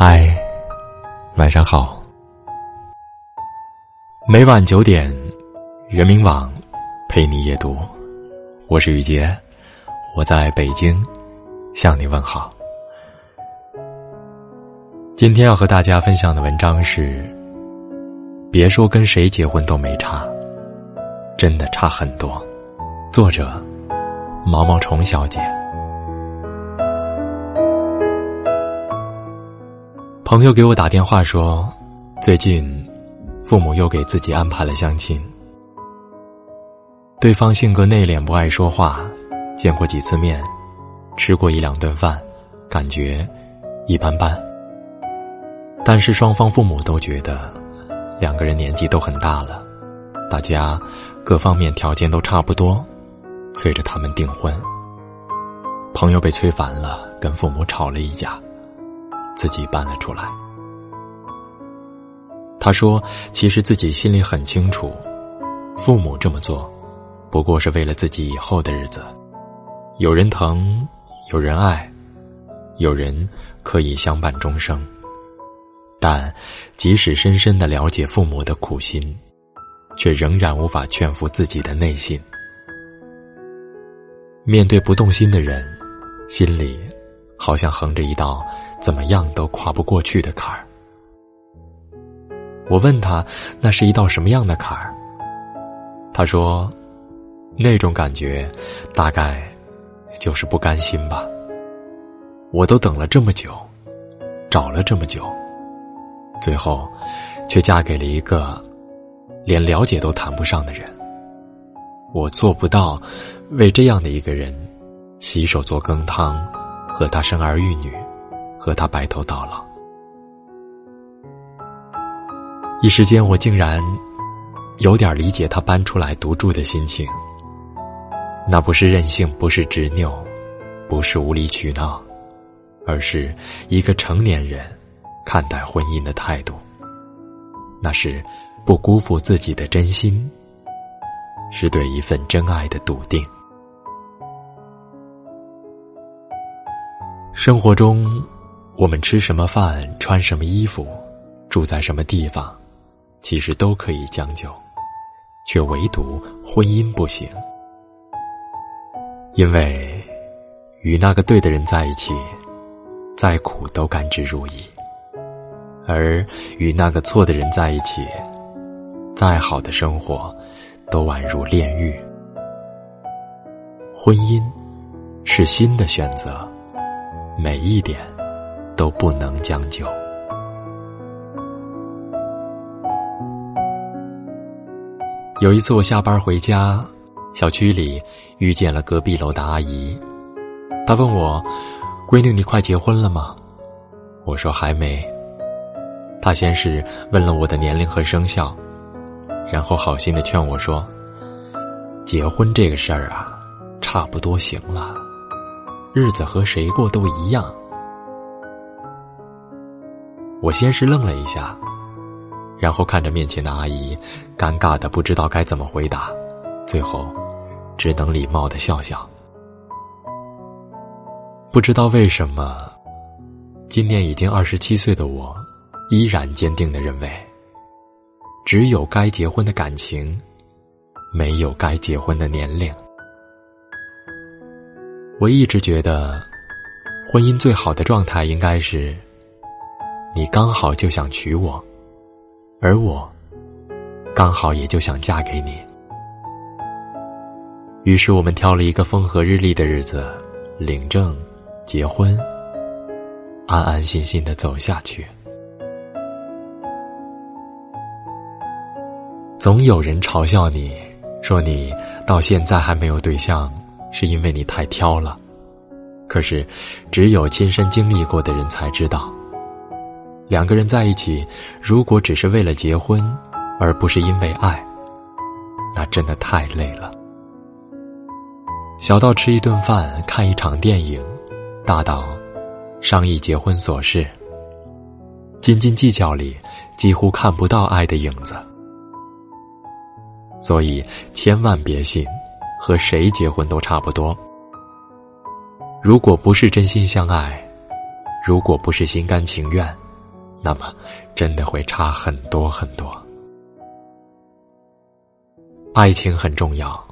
嗨，晚上好。每晚九点，人民网陪你夜读，我是雨杰，我在北京向你问好。今天要和大家分享的文章是：别说跟谁结婚都没差，真的差很多。作者：毛毛虫小姐。朋友给我打电话说，最近父母又给自己安排了相亲。对方性格内敛，不爱说话，见过几次面，吃过一两顿饭，感觉一般般。但是双方父母都觉得两个人年纪都很大了，大家各方面条件都差不多，催着他们订婚。朋友被催烦了，跟父母吵了一架。自己搬了出来。他说：“其实自己心里很清楚，父母这么做，不过是为了自己以后的日子。有人疼，有人爱，有人可以相伴终生。但即使深深的了解父母的苦心，却仍然无法劝服自己的内心。面对不动心的人，心里……”好像横着一道怎么样都跨不过去的坎儿。我问他，那是一道什么样的坎儿？他说，那种感觉，大概就是不甘心吧。我都等了这么久，找了这么久，最后，却嫁给了一个连了解都谈不上的人。我做不到为这样的一个人洗手做羹汤。和他生儿育女，和他白头到老。一时间，我竟然有点理解他搬出来独住的心情。那不是任性，不是执拗，不是无理取闹，而是一个成年人看待婚姻的态度。那是不辜负自己的真心，是对一份真爱的笃定。生活中，我们吃什么饭、穿什么衣服、住在什么地方，其实都可以将就，却唯独婚姻不行。因为与那个对的人在一起，再苦都甘之如饴；而与那个错的人在一起，再好的生活都宛如炼狱。婚姻是新的选择。每一点都不能将就。有一次我下班回家，小区里遇见了隔壁楼的阿姨，她问我：“闺女，你快结婚了吗？”我说：“还没。”她先是问了我的年龄和生肖，然后好心的劝我说：“结婚这个事儿啊，差不多行了。”日子和谁过都一样。我先是愣了一下，然后看着面前的阿姨，尴尬的不知道该怎么回答，最后只能礼貌的笑笑。不知道为什么，今年已经二十七岁的我，依然坚定的认为，只有该结婚的感情，没有该结婚的年龄。我一直觉得，婚姻最好的状态应该是，你刚好就想娶我，而我刚好也就想嫁给你。于是我们挑了一个风和日丽的日子，领证、结婚，安安心心的走下去。总有人嘲笑你，说你到现在还没有对象。是因为你太挑了，可是，只有亲身经历过的人才知道，两个人在一起，如果只是为了结婚，而不是因为爱，那真的太累了。小到吃一顿饭、看一场电影，大到商议结婚琐事，斤斤计较里几乎看不到爱的影子。所以，千万别信。和谁结婚都差不多。如果不是真心相爱，如果不是心甘情愿，那么真的会差很多很多。爱情很重要，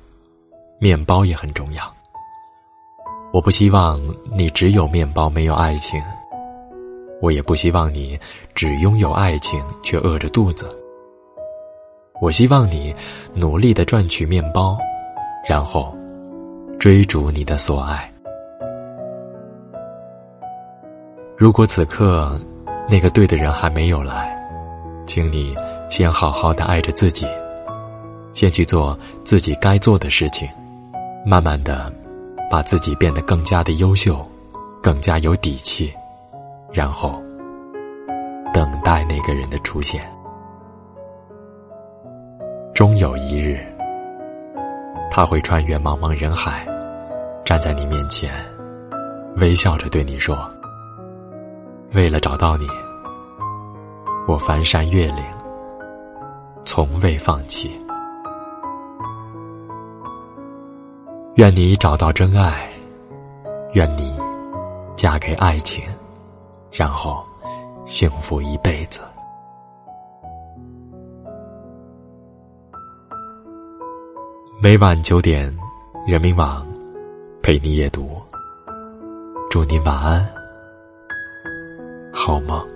面包也很重要。我不希望你只有面包没有爱情，我也不希望你只拥有爱情却饿着肚子。我希望你努力的赚取面包，然后追逐你的所爱。如果此刻那个对的人还没有来，请你先好好的爱着自己，先去做自己该做的事情，慢慢的把自己变得更加的优秀，更加有底气，然后等待那个人的出现。终有一日，他会穿越茫茫人海，站在你面前，微笑着对你说。为了找到你，我翻山越岭，从未放弃。愿你找到真爱，愿你嫁给爱情，然后幸福一辈子。每晚九点，人民网陪你夜读。祝你晚安。好吗？